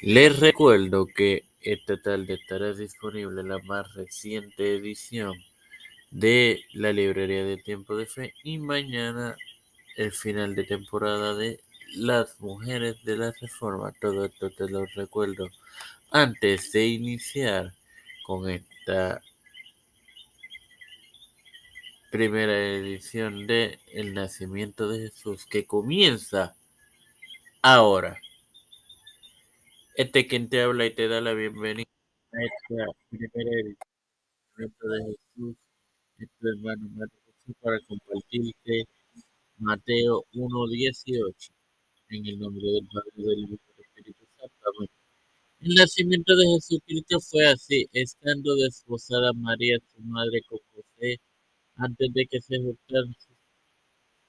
Les recuerdo que esta tarde estará disponible la más reciente edición de la librería de Tiempo de Fe y mañana el final de temporada de Las Mujeres de la Reforma. Todo esto te lo recuerdo antes de iniciar con esta primera edición de El Nacimiento de Jesús que comienza ahora. Este quien te habla y te da la bienvenida a esta primera edición de Jesús, es tu hermano Mateo Jesús, para compartirte Mateo 1.18 en el nombre del Padre, del Hijo y del Espíritu Santo. Amén. El nacimiento de Jesucristo fue así, estando desposada María, su madre, con José, antes de que se juntaran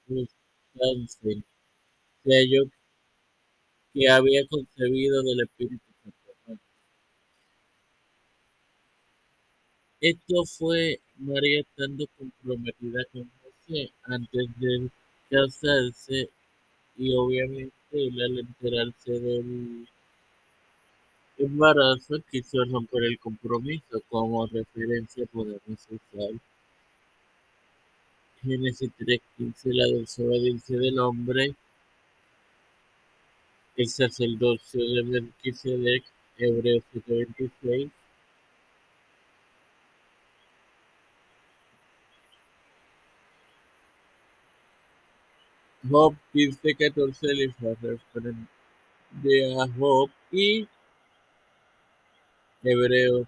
sus se halló que había concebido del Espíritu Santo. Esto fue María estando comprometida con José antes de casarse y obviamente al enterarse del embarazo quiso romper el compromiso como referencia podemos usar Génesis 3.15 la desobediencia del hombre el sacerdocio de Melquisedec, Hebreos 7:26. Job 15:14 le fue de a Job y Hebreos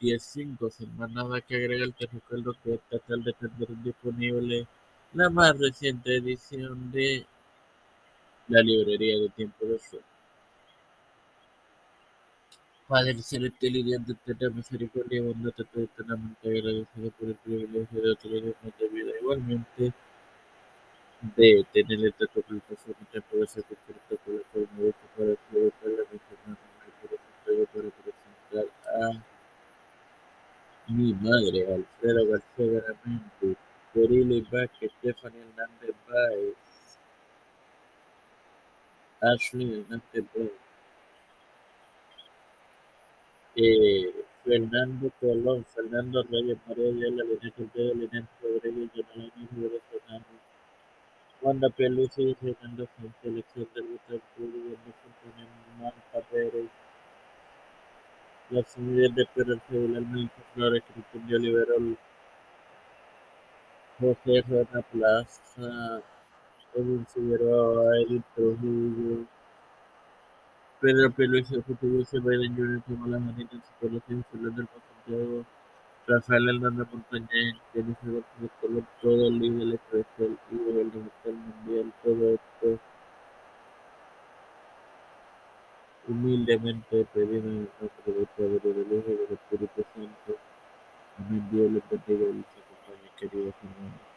10:5. Sin más nada que agregar, te recuerdo que esta tarde tendrá disponible la más reciente edición de la librería de tiempo de fe. Padre celestial y de eterna misericordia bondad, estoy eternamente agradecido por el privilegio de día de vida. Igualmente, de tener esta conversación y tiempo de Cristo por el cual me gusta para presentar a mis hermanos, para presentar a mi madre, Alfredo García Corili Vázquez, Stephanie Hernández Baez, Ashley Hernández Brown, eh, Fernando Colón, Fernando Reyes, María Ayala, Linet Ortega, Linet Rodríguez, Jonalani Rivera Fernández, Wanda Peluso, Fernando Sánchez, Alexander Gustavo Público, Antonio Marta Pérez, la señora de Pérez Regular, Melissa Flores, Cristian de José Rona Plaza, Edwin Figueroa, Edwin Trujillo, Pedro Pelucio, José Biden Jr., Samuel Janita, Psicología, Fernando Santiago, Rafael Hernández Montañez, Jennifer Gómez Colón, todo el líder especial y del digital mundial, todo esto humildemente pedimos en el nombre del Padre, del Hijo y del Espíritu Santo. Amén. Dios les bendiga y les acompañe, queridos hermanos.